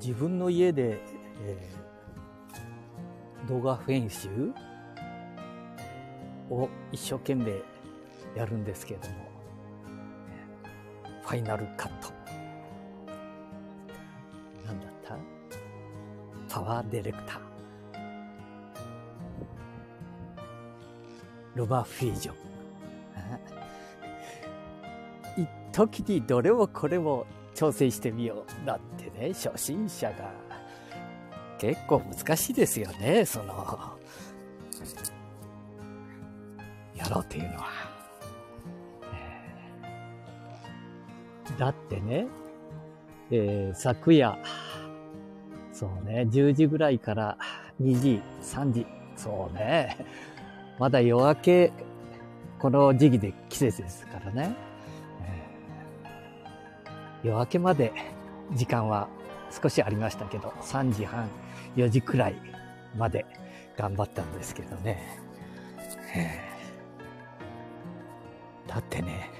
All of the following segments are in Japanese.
自分の家で、えー、動画編集を一生懸命やるんですけれども、ファイナルカット。なんだった？パワーディレクター。ルマフュージョン。一時にどれもこれも挑戦してみよう。だってね、初心者が。結構難しいですよね、その、やろうっていうのは。だってね、えー、昨夜、そうね、10時ぐらいから2時、3時、そうね、まだ夜明け、この時期で季節ですからね。夜明けまで時間は少しありましたけど、3時半、4時くらいまで頑張ったんですけどね。だってね、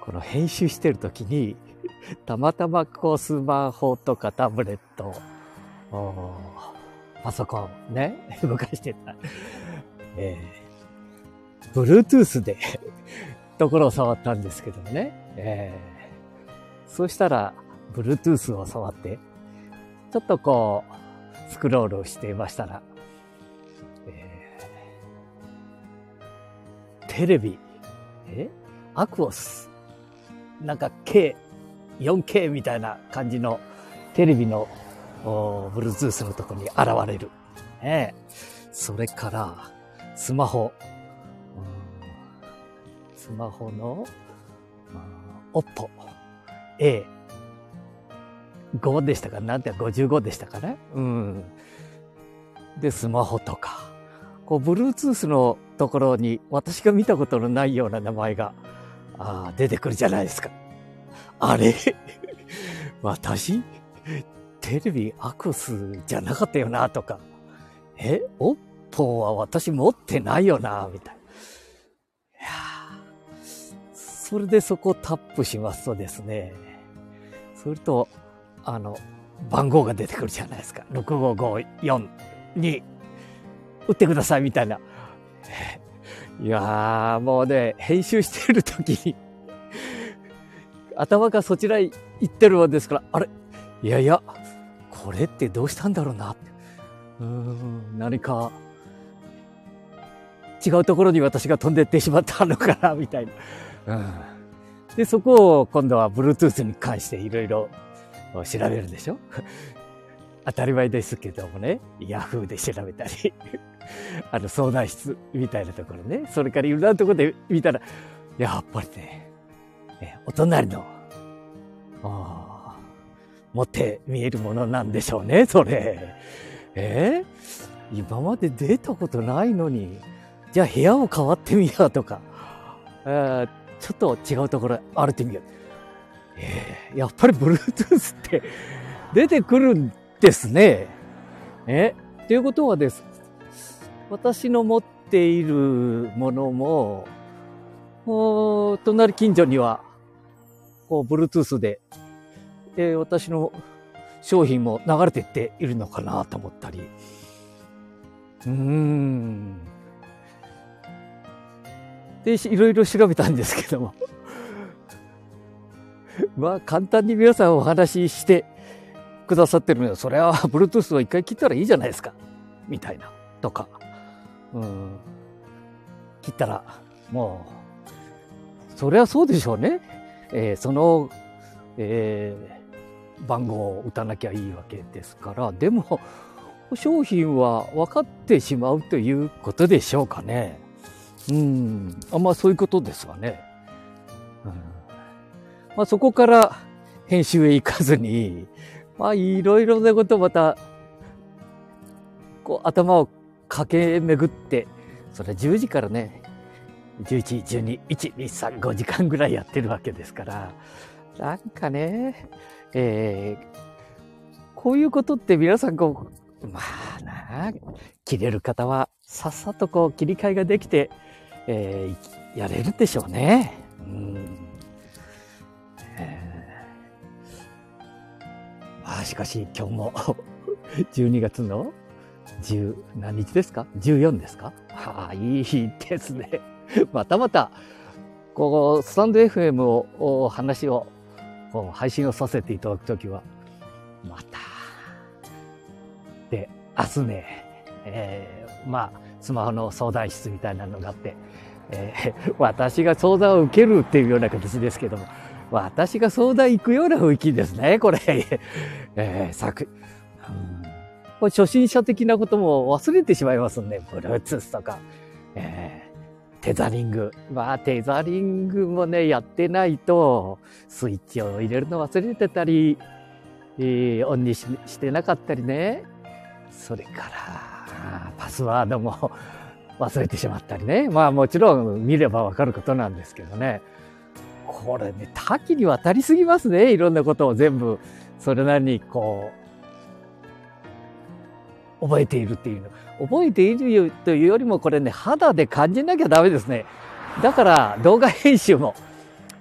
この編集してる時に、たまたまこうスマホとかタブレット、パソコンね、動かしてた。えー、Bluetooth でところを触ったんですけどね。えー、そうしたら、Bluetooth を触って、ちょっとこう、スクロールをしていましたら、えー、テレビ、え？アクオス、なんか K、4K みたいな感じのテレビの Bluetooth のとこに現れる。ね、それから、スマホ。スマホの、オッポ A。5でしたかなんて55でしたかねうん。で、スマホとか。こう、Bluetooth のところに私が見たことのないような名前が、あ出てくるじゃないですか。あれ？私？テレビアクスじゃなかったよなとか。え？オッポは私持ってないよな、みたいな。いやそれでそこをタップしますとですね、すると、あの、番号が出てくるじゃないですか。6554に打ってくださいみたいな。いやー、もうね、編集してる時に頭がそちらへ行ってるもんですから、あれ？いやいや、これってどうしたんだろうな。うん、何か違うところに私が飛んでってしまったのかな、みたいな。うん。で、そこを今度は Bluetooth に関していろいろ調べるでしょ？当たり前ですけどもね、Yahoo で調べたり。あの相談室みたいなところね、それからいろんなところで見たら、やっぱりね、お隣の、持って見えるものなんでしょうね、それ。え？ー、今まで出たことないのに、じゃあ部屋を変わってみようとか、ちょっと違うところ歩いてみよう。えー、やっぱり Bluetooth って出てくるんですね。えということはです。私の持っているものも、隣近所には、こう、Bluetooth で、えー、私の商品も流れていっているのかなと思ったり。うーん。で、いろいろ調べたんですけども まあ、簡単に皆さんお話ししてくださってるのは、それは、Bluetooth を一回切ったらいいじゃないですか。みたいな。とか。うん。切ったら、もう、それはそうでしょうね。えー、その、えー、番号を打たなきゃいいわけですから、でも、商品は分かってしまうということでしょうかね。うん。あんまあそういうことですわね。うん、まあそこから編集へ行かずに、まあいろいろなことまた、こう頭を駆け巡って、それ10時からね、11、12、1、2、3、5時間ぐらいやってるわけですから、なんかね、えー、こういうことって皆さんこう、まあな、切れる方はさっさとこう切り替えができて、えー、やれるでしょうね。うん。えー、まあ、しかし今日も 12月の10何日ですか ?14 ですか？はあ、いいですね。またまた、こう、スタンド FM を、お話を、こう配信をさせていただくときは、また、で、明日ね、えー、まあ、スマホの相談室みたいなのがあって、えー、私が相談を受けるっていうような形ですけども、私が相談行くような雰囲気ですね、これ。えー、作、うんこれ初心者的なことも忘れてしまいますね。Bluetooth とか、えー、テザリング。まあ、テザリングもね、やってないと、スイッチを入れるの忘れてたり、えー、オンにしてなかったりね。それから、パスワードも忘れてしまったりね。まあもちろん見ればわかることなんですけどね。これね、多岐にわたりすぎますね。いろんなことを全部、それなりにこう、覚えているっていうの。覚えているというよりもこれね、肌で感じなきゃダメですね。だから動画編集も、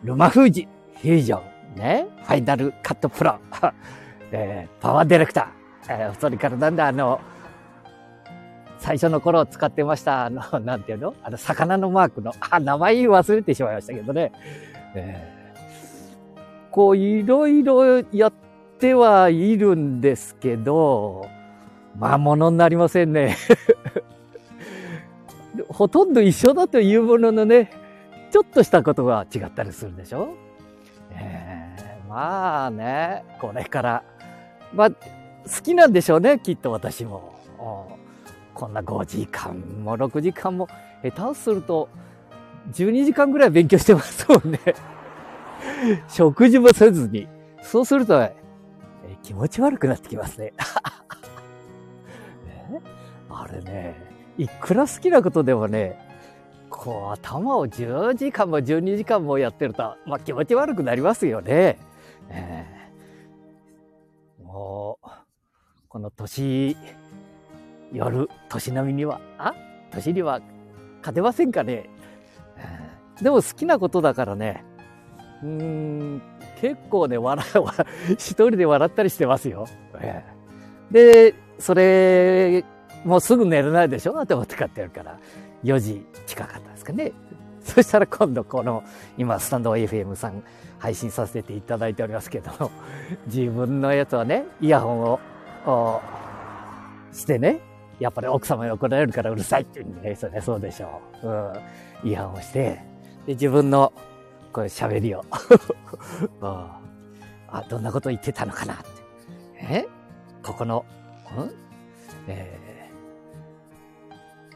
ルマフージ、フュージョン、ね、ファイナルカットプロ、えー、パワーディレクター、えー、それからなんだ、あの、最初の頃使ってました、あの、なんていうの？あの、魚のマークの、あ、名前忘れてしまいましたけどね。えー、こう、いろいろやってはいるんですけど、まあ、ものになりませんね。ほとんど一緒だというもののね、ちょっとしたことが違ったりするでしょ、え。ー、まあね、これから、まあ、好きなんでしょうね、きっと私も。こんな5時間も6時間も、下手すると12時間ぐらい勉強してますもんね。食事もせずに。そうすると、え気持ち悪くなってきますね。あれね、いくら好きなことでもね、こう頭を10時間も12時間もやってると、まあ気持ち悪くなりますよね。えー、もう、この年、夜、年並みには、あ？年には勝てませんかね？でも好きなことだからね、うん、結構ね、笑、一人で笑ったりしてますよ。えー、で、それもうすぐ寝れないでしょ？って思って買ってやるから、4時近かったですかね。そしたら今度この、今スタンド FM さん配信させていただいておりますけども、自分のやつはね、イヤホンをしてね、やっぱり奥様に怒られるからうるさいって言うんでね、それそうでしょう。うん。イヤホンをして、で、自分のこれ喋りを あ、どんなこと言ってたのかな？って。え？ここの、ん？えー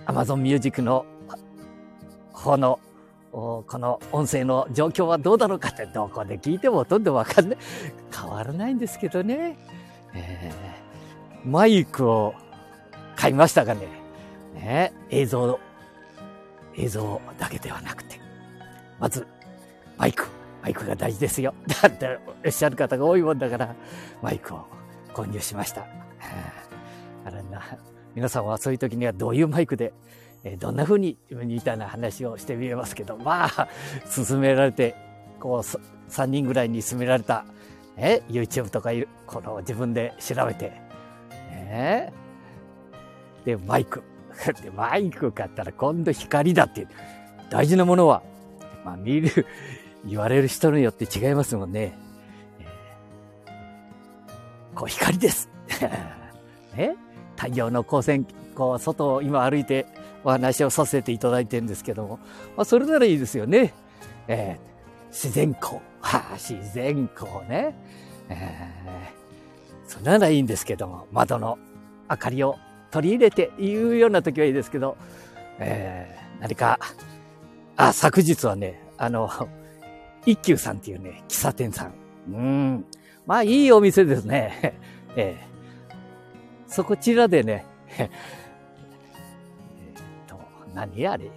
Amazon Music の方のこの音声の状況はどうだろうかってどこで聞いてもほとんどわかんない。変わらないんですけどね。えー、マイクを買いましたがね。ね映像、映像だけではなくて。まず、マイク。マイクが大事ですよ。だっておっしゃる方が多いもんだから、マイクを購入しました。あれな、皆さんはそういう時にはどういうマイクで、えどんな風に、みたいな話をしてみえますけど、まあ、勧められて、こう、3人ぐらいに勧められた、え、YouTube とかいう、この自分で調べて、ね、で、マイク。で、マイク買ったら今度光だっていう。大事なものは、まあ見る、言われる人によって違いますもんね。えー、こう光です。ね？太陽の光線、こう、外を今歩いてお話をさせていただいてるんですけども、まあ、それならいいですよね。えー、自然光。はあ、自然光ね。えー、それならいいんですけども、窓の明かりを取り入れていうような時はいいですけど、えー、何か、あ、昨日はね、あの、一休さんっていうね、喫茶店さん。うん。まあ、いいお店ですね。えーそこちらでね、えっと、何あれ？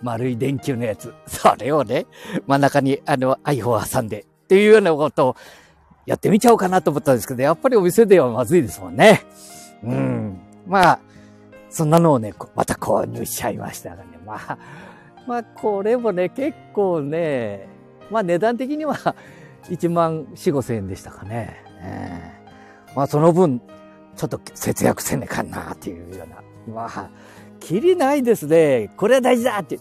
丸い電球のやつ。それをね、真ん中にあの iPhone 挟んでっていうようなことをやってみちゃおうかなと思ったんですけど、やっぱりお店ではまずいですもんね。うん。まあ、そんなのをね、また購入しちゃいましたがね。まあ、まあ、これもね、結構ね、まあ値段的には 1万4、5千円でしたかね。えーまあその分、ちょっと節約せねえかなっていうような。まあ、きりないですね。これは大事だって。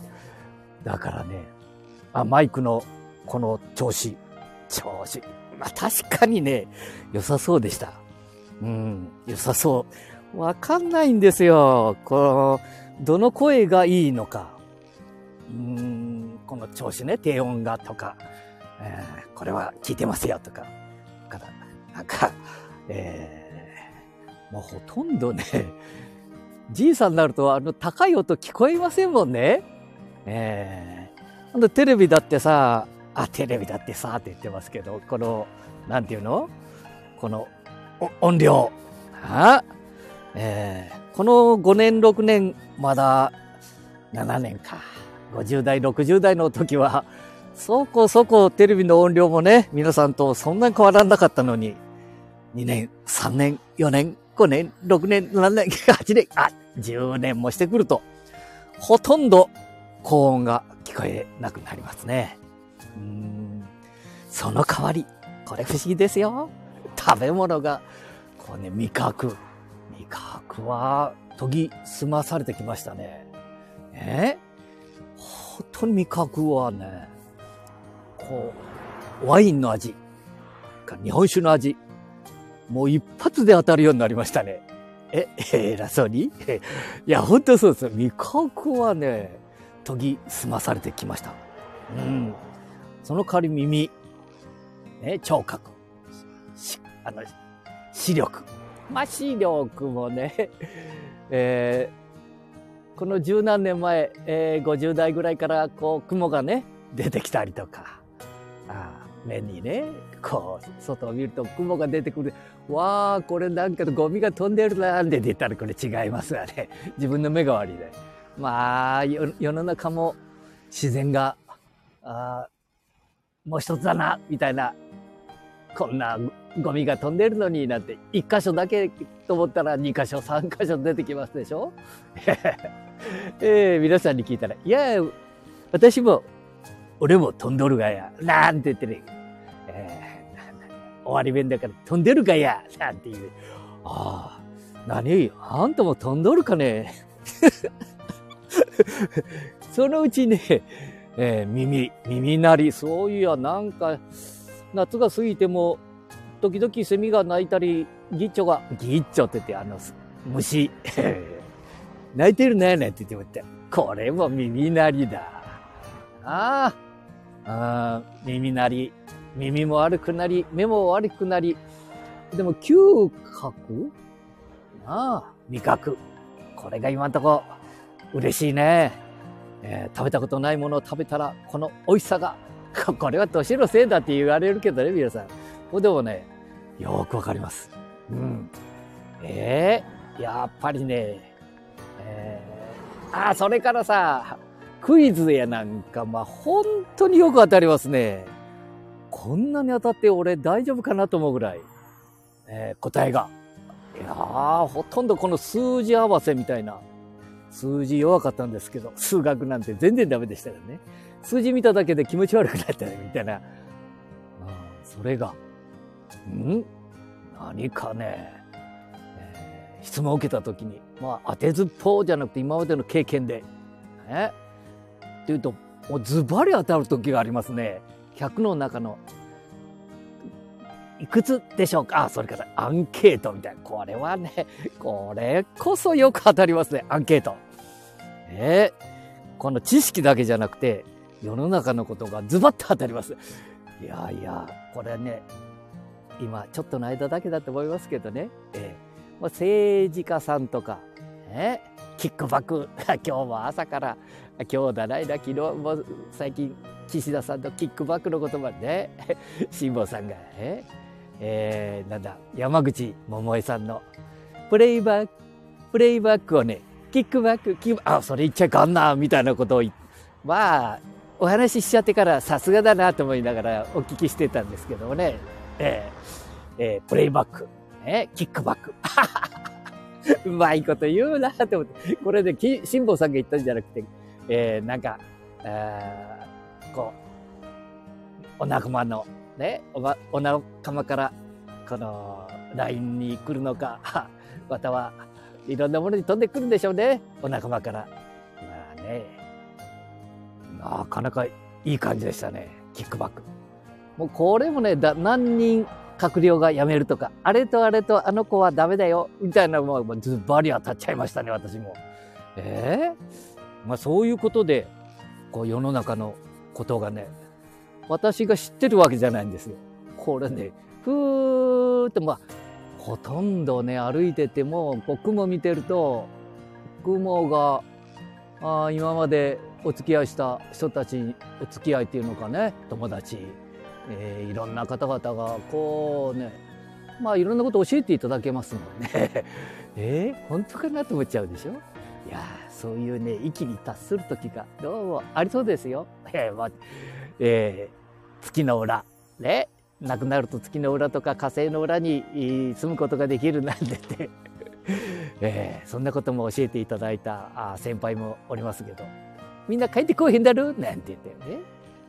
だからね、あ、マイクのこの調子、調子。まあ確かにね、良さそうでした。うん、良さそう。わかんないんですよ。この、どの声がいいのか。うん、この調子ね、低音がとか、えー、これは聞いてますよとか。から、なんか、えー、もうほとんどね、じいさんになるとあの高い音聞こえませんもんね。えー、テレビだってさ、あ、テレビだってさって言ってますけど、この、なんていうの？この音量。あえー、この5年、6年、まだ7年か。50代、60代の時は、そこそこテレビの音量もね、皆さんとそんなに変わらなかったのに、2年、3年、4年、5年、6年、7年、8年、あ、10年もしてくると、ほとんど高音が聞こえなくなりますね。うん。その代わり、これ不思議ですよ。食べ物が、こうね、味覚。味覚は研ぎ澄まされてきましたね。え？当に味覚はね、こう、ワインの味、日本酒の味、もう一発で当たるようになりましたね。え、偉そうにいや、本当そうです。味覚はね、研ぎ澄まされてきました。うん。その代わり耳、ね、聴覚、あの、視力。まあ、視力もね、えー、この十何年前、えー、50代ぐらいからこう雲がね、出てきたりとか、あ目にね、こう、外を見ると雲が出てくる。わあ、これなんかゴミが飛んでるなんて出たらこれ違いますわね。自分の目が悪いで。まあ、世の中も自然が、あもう一つだな、みたいなこんなゴミが飛んでるのになんて一箇所だけと思ったら二箇所三箇所出てきますでしょ？えー、皆さんに聞いたら、いや、私も、俺も飛んどるがや、なんて言ってね、えー、終わり弁だから飛んでるかや、なんていう。ああ、何？あんたも飛んどるかね？そのうちね、えー、耳、耳鳴り、そういや、なんか、夏が過ぎても、時々セミが鳴いたり、ギッチョが、ギッチョって言って、あの、虫、鳴いてるね、ねって言ってもこれも耳鳴りだ。ああ、耳鳴り。耳も悪くなり、目も悪くなり。でも、嗅覚？ああ、味覚。これが今んとこ嬉しいね。えー、食べたことないものを食べたら、この美味しさが これは年のせいだって言われるけどね、皆さん。これでもね、よくわかります。うん。ええー、やっぱりね、えー、ああ、それからさ、クイズやなんか、まあ、本当によく当たりますね。こんなに当たって俺大丈夫かなと思うぐらい、えー、答えが。いやー、ほとんどこの数字合わせみたいな。数字弱かったんですけど、数学なんて全然ダメでしたよね。数字見ただけで気持ち悪くなった、みたいな。うん、それが、ん？何かね、えー、質問を受けたときに、まあ、当てずっぽうじゃなくて今までの経験で、ね、っていうと、もうズバリ当たる時がありますね。100の中の、いくつでしょうか？あ、それからアンケートみたいな。これはね、これこそよく当たりますね、アンケート。え？ー、この知識だけじゃなくて、世の中のことがズバッと当たります。いやいや、これね、今ちょっとの間だけだと思いますけどね、えー、まあ、政治家さんとか、ね、キックバック、今日も朝から、今日だないだ、昨日も最近、岸田さんのキックバックの言葉で、辛坊さんが、ええ。ー、なんだ、山口百恵さんの、プレイバック、プレイバックをね、キックバック、キックあ、それ言っちゃいかんな、みたいなことを言って、まあ、お話ししちゃってからさすがだなと思いながらお聞きしてたんですけどもね、えー、えー、プレイバック、えキックバック。うまいこと言うなと思って、これで、辛坊さんが言ったんじゃなくて、えー、なんか、えー、こう、お仲間の、ね、おば、お仲間からこの LINE に来るのか、またはいろんなものに飛んでくるんでしょうね。お仲間から。まあね。なかなかいい感じでしたね。キックバック。もうこれもね、だ何人閣僚が辞めるとか、あれとあれとあの子はダメだよ、みたいなもうズバリ当たっちゃいましたね、私も。ええー、まあそういうことで、こう世の中のことがね、私が知ってるわけじゃないんですよ。これね、ふーっと、まあ、ほとんどね、歩いてても、こう雲見てると、雲が、あ今までお付き合いした人たち、お付き合いっていうのかね、友達、えー、いろんな方々が、こうね、まあいろんなこと教えていただけますもんね。えー、本当かなと思っちゃうでしょ？いやそういうね、域に達する時がどうもありそうですよ。えーまあえー、月の裏、ね、亡くなると月の裏とか火星の裏に住むことができるなんてて、えー、そんなことも教えていただいた先輩もおりますけど、みんな帰ってこうへんだろ？なんて言ってね。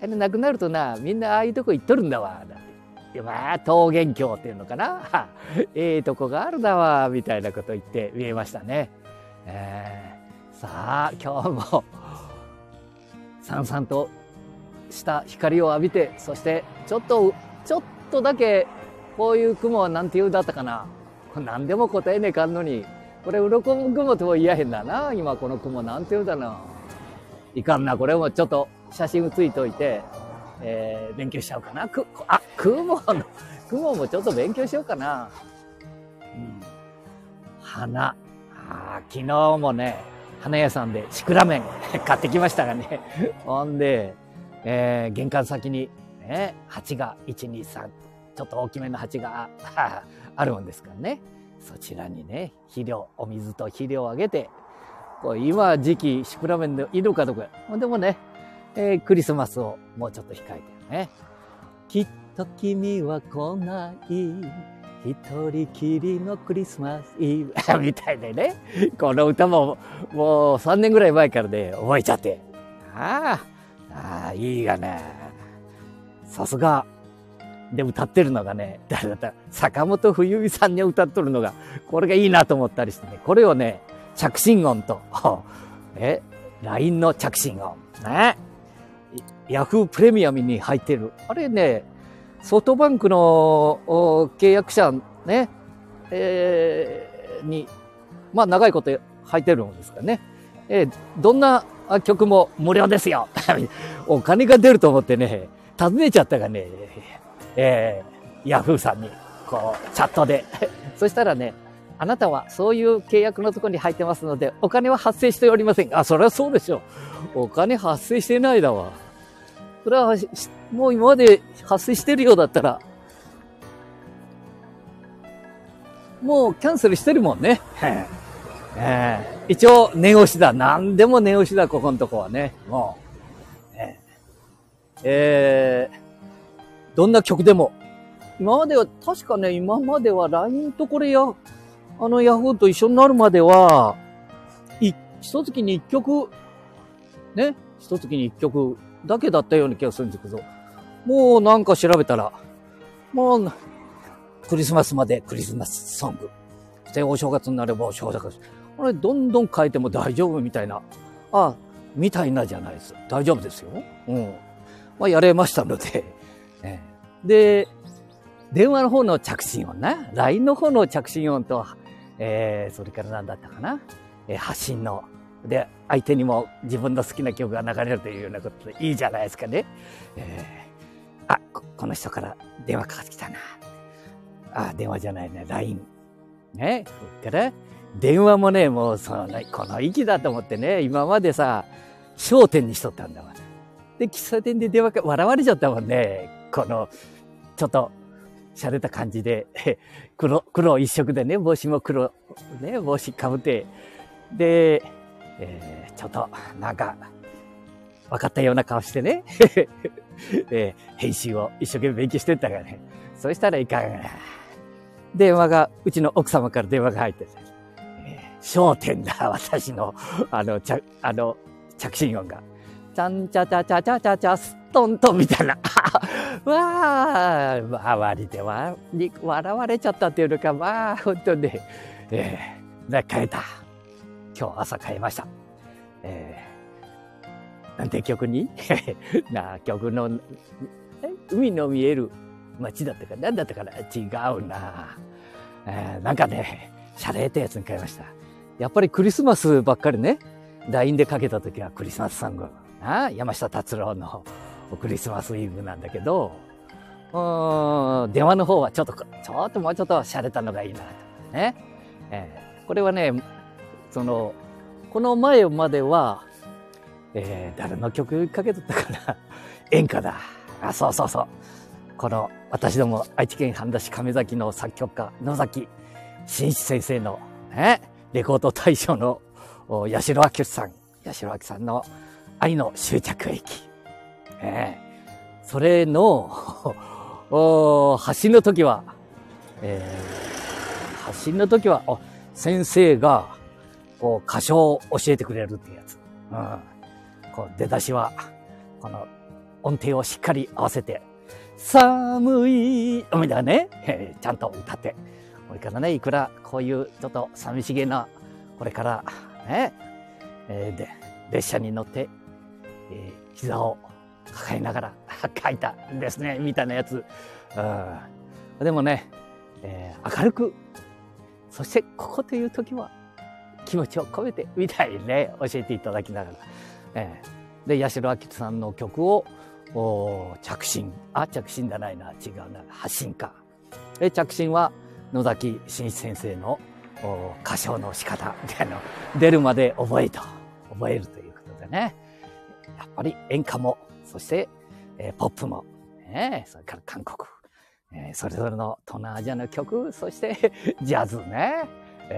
あれ亡くなるとな、みんなああいうとこ行っとるんだわ。なんて。まあ、桃源郷っていうのかな。ええとこがあるだわ。みたいなこと言って見えましたね。えー、さあ、今日も、さんさんとした光を浴びて、そしてちょっとちょっとだけこういう雲は何て言うんだったかな何でも答えねえかんのにこれ鱗雲とも言えへんだな今この雲何て言うんだないかんなこれもちょっと写真ついといて、えー、勉強しちゃおうかな。くあ雲の 雲もちょっと勉強しようかな、うん、花。あ昨日もね花屋さんでシクラメン 買ってきましたがね。ほんで、えー、玄関先にね、鉢が1、2、3、ちょっと大きめの鉢があるもんですからね。そちらにね、肥料、お水と肥料をあげて、今時期、シクラメンでいるかどうか。でもね、えー、クリスマスをもうちょっと控えてるね。きっと君は来ない。一人きりのクリスマスイブ みたいでね。この歌ももう3年ぐらい前からね、覚えちゃって。ああ、ああ、いいがね。さすが。で、歌ってるのがね、誰だった、坂本冬美さんに歌っとるのが、これがいいなと思ったりしてね、これをね、着信音と、え、LINE の着信音、ね、ヤフープレミアムに入ってる。あれね、ソフトバンクの契約者ね、えー、に、まあ長いこと入ってるんですかね。えー、どんな曲も無料ですよ。お金が出ると思ってね、尋ねちゃったがね、えー、ヤフーさんに、こう、チャットで。そしたらね、あなたはそういう契約のところに入ってますので、お金は発生しておりません。あ、それはそうでしょう。お金発生してないだわ。それは、もう今まで発生してるようだったら、もうキャンセルしてるもんね。えー、一応、念押しだ。何でも念押しだ、ここのとこはね。もう。えー、どんな曲でも。今までは、確かね、今までは LINE とこれや、あのヤフーと一緒になるまでは、い、一月に一曲、ね、一月に一曲だけだったような気がするんですけど、もうなんか調べたら、もう、クリスマスまでクリスマスソング。で、お正月になればお正月。これ、どんどん変えても大丈夫みたいな。あ、みたいなじゃないです。大丈夫ですよ。うん。まあ、やれましたので、えー、で、電話の方の着信音な、LINE の方の着信音と、えー、それから何だったかな、えー、発信の、で、相手にも自分の好きな曲が流れるというようなことでいいじゃないですかね。えー、あこ、この人から電話かかってきたな。あ、電話じゃないね、LINE。ね、それから、電話もね、もうその、この息だと思ってね、今までさ、焦点にしとったんだわ。で、喫茶店で電話か、笑われちゃったもんね。この、ちょっと、洒落た感じで、黒、黒一色でね、帽子も黒、ね、帽子かぶって、で、えー、ちょっと、なんか、分かったような顔してね、えー、編集を一生懸命勉強してったからね。そしたらいかんが。電話が、うちの奥様から電話が入って、えー、焦点だ、私の、あの、ちゃ、あの、着信音が。ちゃんちゃちゃちゃちゃちゃちゃ、ストントンみたいな。まあ、周りではに笑われちゃったっていうのか、まあ、本当にね、えー、ね、変えた。今日朝変えました。えー、なんて曲に？な、曲の、海の見える街だったか、なんだったかな？違うな。えー、なんかね、シャレたやつに変えました。やっぱりクリスマスばっかりね、LINE でかけた時はクリスマスソング。あ山下達郎のクリスマスイブなんだけど、うん、電話の方はちょっと、ちょっともうちょっと洒落たのがいいなとね。えー、これはね、その、この前までは、えー、誰の曲かけとったかな？演歌だ。あ、そうそうそう。この、私ども愛知県半田市亀崎の作曲家、野崎真一先生の、ね、レコード大賞の八代明さん、八代明さんの愛の終着駅。えー、それの 発信の時は、えー、発信の時は、先生が、こう、歌唱を教えてくれるってやつ。うん。こう、出だしは、この、音程をしっかり合わせて、寒い、みたいなね、えー、ちゃんと歌って。これからね、いくらこういうちょっと寂しげな、これからね、えー、で、列車に乗って、えー、膝を抱えながら 書いたんですね、みたいなやつ。うん、でもね、えー、明るく、そしてここという時は気持ちを込めて、みたいにね、教えていただきながら。えー、で、八代明さんの曲を、お着信。あ、着信じゃないな。違うな。発信か。で、着信は野崎真一先生の歌唱の仕方みたいなの出るまで覚えと、覚えるということでね。やっぱり演歌も、そして、えー、ポップも、ね、それから韓国、えー、それぞれの東南アジアの曲、そして ジャズね、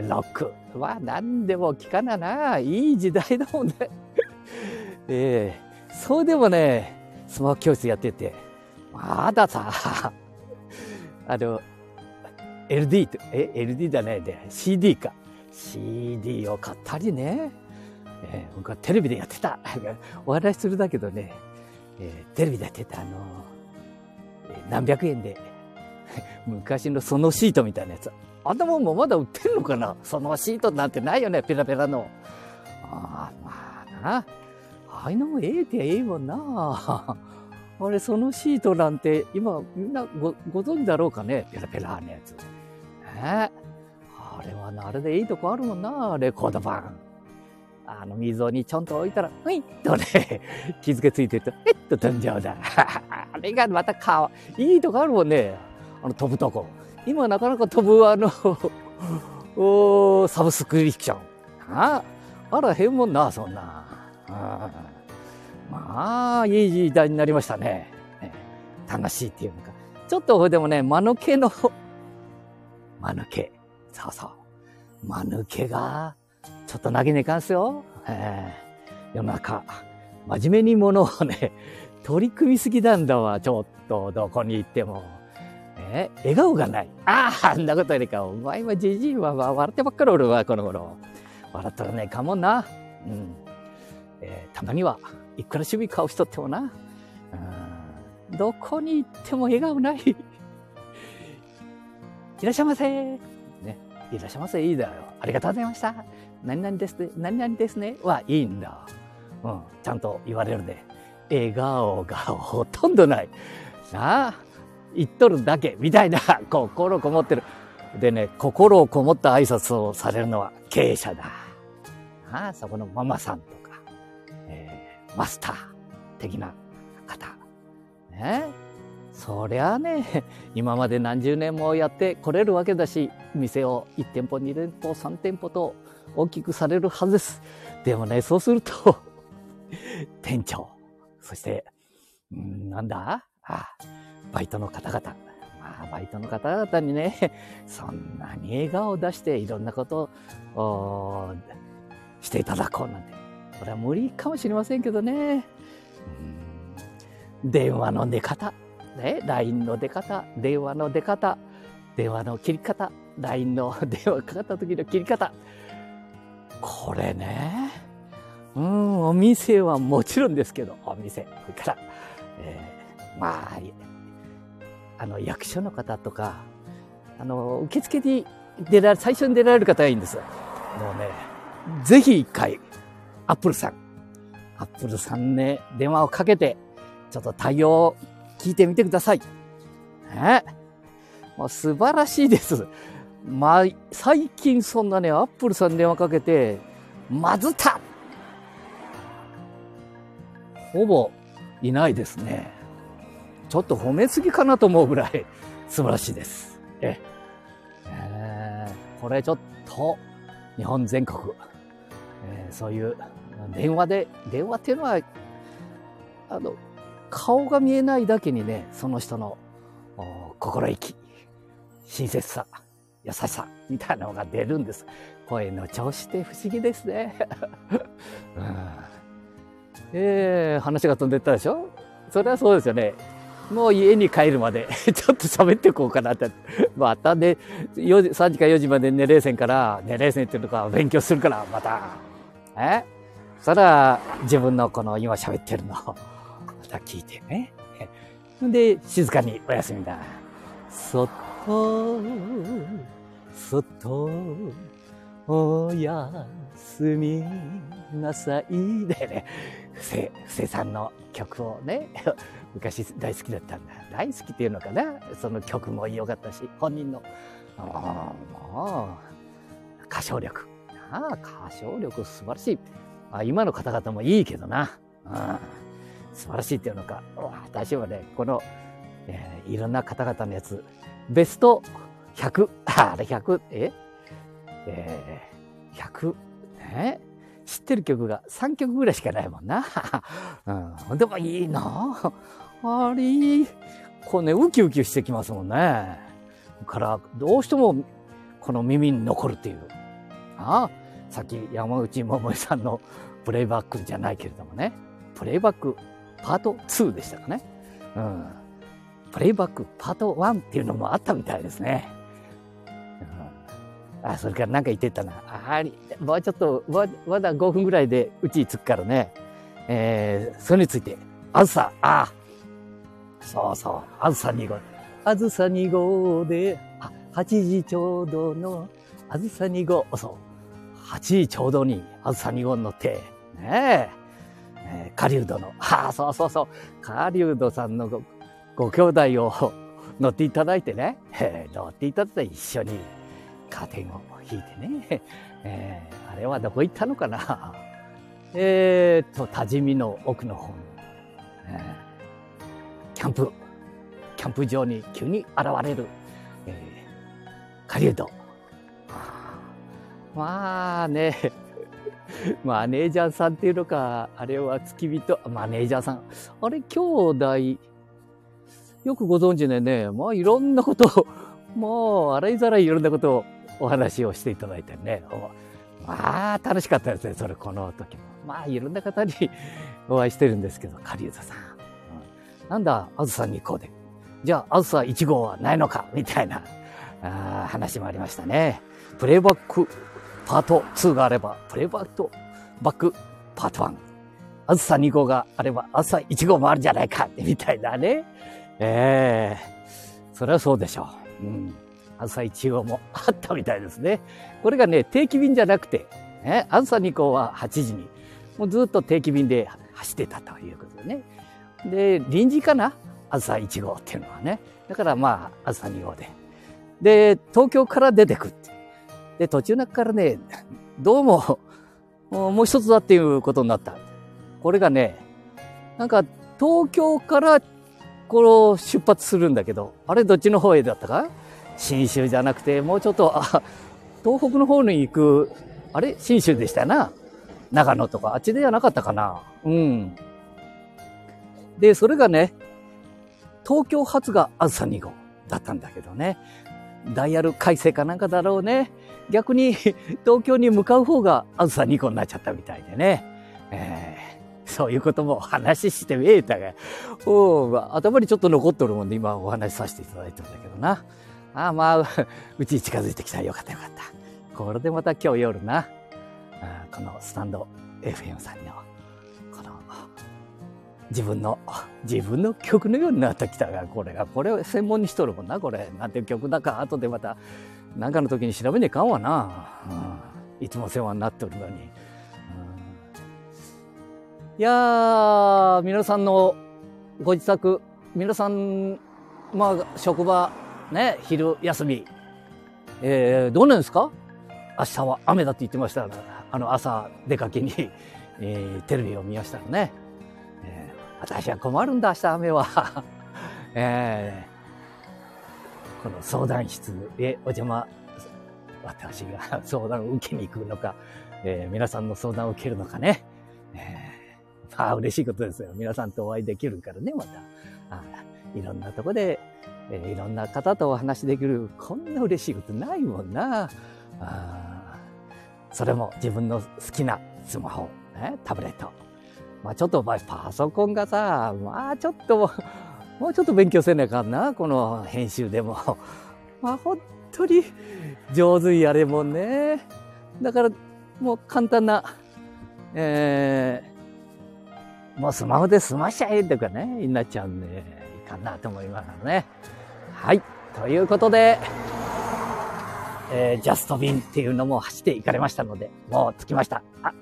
ロックは何でも聞かなな。いい時代だもんね。えー、そうでもね、スマホ教室やってて、まださ、あの、LD と、え、LD だね。で、CD か。CD を買ったりね。えー、僕はテレビでやってた。お話しするだけどね、えー、テレビでやってた、あのー、何百円で、昔のそのシートみたいなやつ。あんなもんもまだ売ってんのかな？そのシートなんてないよね、ペラペラの。ああ、まあな。ああいうのもええってええもんな。あれ、そのシートなんて、今、みんなごご存知だろうかね？ペラペラのやつ。ねあれはな、あれでいいとこあるもんな、レコード版。あの溝にちょんと置いたら、ふいっとね、傷がついてると、えっと飛んじゃうだ。あれがまたかわいいとこあるもんね。あの飛ぶとこ。今なかなか飛ぶあの おサブスクリプション。ああらへんもんな、そんな。あまあ、いい時代になりましたね。楽しいっていうのか。ちょっとでもね、間抜けの、間抜け。そうそう。間抜けが、ちょっと投げねえかんすよ。えー、世の中、真面目にものをね、取り組みすぎなんだわ、ちょっと、どこに行っても。えー、笑顔がない。ああ、あんなことよりか、お前はじじいは笑ってばっかりおるわ、この頃。笑ったらねえかもな。うん。えー、たまには、いくら趣味顔しとってもな。うん。どこに行っても笑顔ない。いらっしゃいませ。ね。いらっしゃいませ。いいだよ。ありがとうございました。何々ですね、何々ですね、はいいんだ。うん、ちゃんと言われるで。笑顔がほとんどない。なあ、言っとるだけ、みたいな、心こもってる。でね、心をこもった挨拶をされるのは経営者だ。ああ、そこのママさんとか、えー、マスター的な方。ねそりゃあね、今まで何十年もやってこれるわけだし、店を1店舗、2店舗、3店舗と大きくされるはずです。でもね、そうすると 店長、そして、んなんだ？ああバイトの方々。まあ、バイトの方々にね、そんなに笑顔を出していろんなことをしていただこうなんて。これは無理かもしれませんけどね。電話の出方、ね、LINE の出方、電話の出方、電話の切り方、LINE の 電話かかった時の切り方。これね。うん、お店はもちろんですけど、お店。それから、えー、まあ、あの、役所の方とか、あの、受付に出られ、最初に出られる方がいいんです。もうね、ぜひ一回、アップルさん、アップルさんね、電話をかけて、ちょっと対応を聞いてみてください。ね。もう素晴らしいです。まあ、最近そんなね、アップルさん電話かけて、まずたほぼいないですね。ちょっと褒めすぎかなと思うぐらい素晴らしいです。え、えー、これちょっと日本全国、えー、そういう電話で、電話っていうのは、あの、顔が見えないだけにね、その人の心意気、親切さ、優しさみたいなのが出るんです。声の調子って不思議ですね。うん、えー、話が飛んでったでしょ？それはそうですよね。もう家に帰るまで ちょっと喋っていこうかなって。またね、4時、3時か4時まで寝れせんから、寝れせんっていうのか勉強するから、また。え？そしたら、自分のこの今喋ってるのを、また聞いてね。で、静かにお休みだ。そっと、そっと、おやすみなさい。でね、布施、布施さんの曲をね、昔大好きだったんだ。大好きっていうのかな？その曲も良かったし、本人の、もう、歌唱力。ああ、歌唱力素晴らしい。あ今の方々もいいけどな。うん、素晴らしいっていうのか。私はね、この、えー、いろんな方々のやつ、ベスト100、あれ100、え？えー、100、え？知ってる曲が3曲ぐらいしかないもんな。うん、でもいいなあれ、こうね、ウキウキしてきますもんね。から、どうしても、この耳に残るっていう。ああ、さっき山内桃江さんのプレイバックじゃないけれどもね。プレイバックパート2でしたかね。うん。プレイバックパート1っていうのもあったみたいですね。あ、それから何か言ってたな。あり、もうちょっと、まだ5分ぐらいでうちに着くからね。えー、それについて、あずさ、あそうそう、あずさ2号。あずさ2号で、あ、8時ちょうどの、あずさ2号、そう、8時ちょうどに、あずさ2号に乗って、ねえ、えー、狩人の、ああ、そうそうそう、狩人さんのごご兄弟を 乗っていただいてね、え、乗っていただいて一緒に。カーテンを引いてね、えー、あれはどこ行ったのかな？えーと、多治見の奥の方に、えーキャンプ、キャンプ場に急に現れる、えー、狩人。まあね、マネージャーさんっていうのか、あれは付き人、マネージャーさん。あれ、兄弟、よくご存知でね、まあいろんなこと。を、もう洗いざらいいろんなことを。お話をしていただいてね。まあ楽しかったですね、それこの時も。まあいろんな方にお会いしてるんですけど、狩人さん。なんだ、あずさ2号で。じゃあ、あずさ1号はないのかみたいなあ話もありましたね。プレイバックパート2があれば、プレイバックバックパート1。あずさ2号があれば、あずさ1号もあるじゃないかみたいなね。ええー、それはそうでしょう。うん。あずさ1号もあったみたいですね。これがね、定期便じゃなくて、ね、あずさ2号は8時に、もうずっと定期便で走ってたということでね。で、臨時かな？あずさ1号っていうのはね。だからまあ、あずさ2号で。で、東京から出てくって。で、途中中からね、どうも、もう一つだっていうことになった。これがね、なんか、東京から、この出発するんだけど、あれどっちの方へだったか？新州じゃなくて、もうちょっと、あ、東北の方に行く、あれ？新州でしたな。長野とか、あっちではなかったかな。うん。で、それがね、東京発があずさ2号だったんだけどね。ダイヤル改正かなんかだろうね。逆に東京に向かう方があずさ2号になっちゃったみたいでね。えー、そういうことも話してみえたが、お頭にちょっと残っとるもんで今お話しさせていただいてるんだけどな。ああまあ、うちに近づいてきたらよかったよかった。これでまた今日夜な、あこのスタンド FM さんのこの自分の、自分の曲のようになってきたが、これが、これを専門にしとるもんな、これ。なんて曲だか、後でまた、なんかの時に調べねえかんわな。うん、いつも世話になっておるのに。いやー、皆さんのご自宅、皆さん、まあ、職場、ね、昼休み、えー、どうなんですか？明日は雨だって言ってましたから、あの朝出かけに、えー、テレビを見ましたらね。私は困るんだ、明日雨は。えー、この相談室へお邪魔、私が相談を受けに行くのか、えー、皆さんの相談を受けるのかね。えー、まあ嬉しいことですよ。皆さんとお会いできるからね、また。あいろんなとこで、えー、いろんな方とお話できる、こんな嬉しいことないもんな。あそれも自分の好きなスマホ、ね、タブレット、まあちょっとパソコンがさ、まあちょっと、もうちょっと勉強せなあかんな、この編集でも。まあ本当に上手にやれもんね。だからもう簡単な、えー、もうスマホで済ましちゃえとかね、になっちゃうんで、いいかなと思いますね。はい。ということで、えー、ジャストビンっていうのも走っていかれましたので、もう着きました。あ、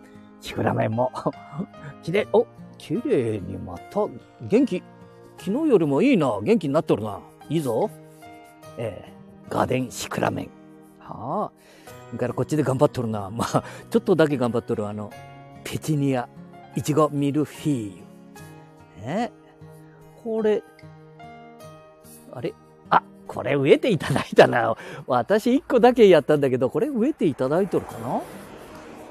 シクラメンも きれい、お、綺麗にまた、元気、昨日よりもいいな、元気になっとるな。いいぞ。えー、ガーデンシクラメン。はあ。だからこっちで頑張っとるな。まあ、ちょっとだけ頑張っとるあの、ペチニア、イチゴミルフィーユ。えこれ、あれ、これ植えていただいたな。私一個だけやったんだけど、これ植えていただいとるかな？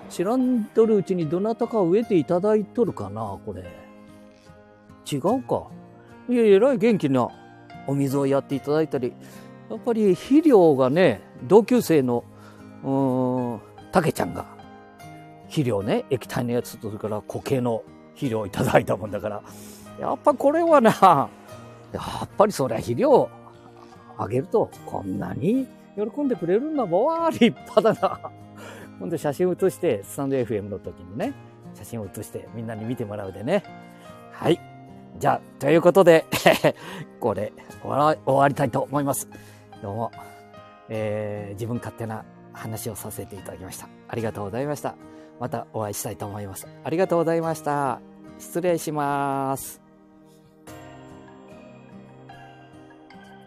知らんとるうちにどなたか植えていただいとるかなこれ。違うか。いや、えらい元気なお水をやっていただいたり、やっぱり肥料がね、同級生の、うーん、たけちゃんが、肥料ね、液体のやつと、それから固形の肥料をいただいたもんだから、やっぱこれはな、やっぱりそりゃ肥料あげると、こんなに喜んでくれるんだもん。わ立派だな。今度写真写して、スタンド FM の時にね、写真を写してみんなに見てもらうでね。はい。じゃあ、ということで これ終わ、終わりたいと思います。どうも、えー、自分勝手な話をさせていただきました。ありがとうございました。またお会いしたいと思います。ありがとうございました。失礼します。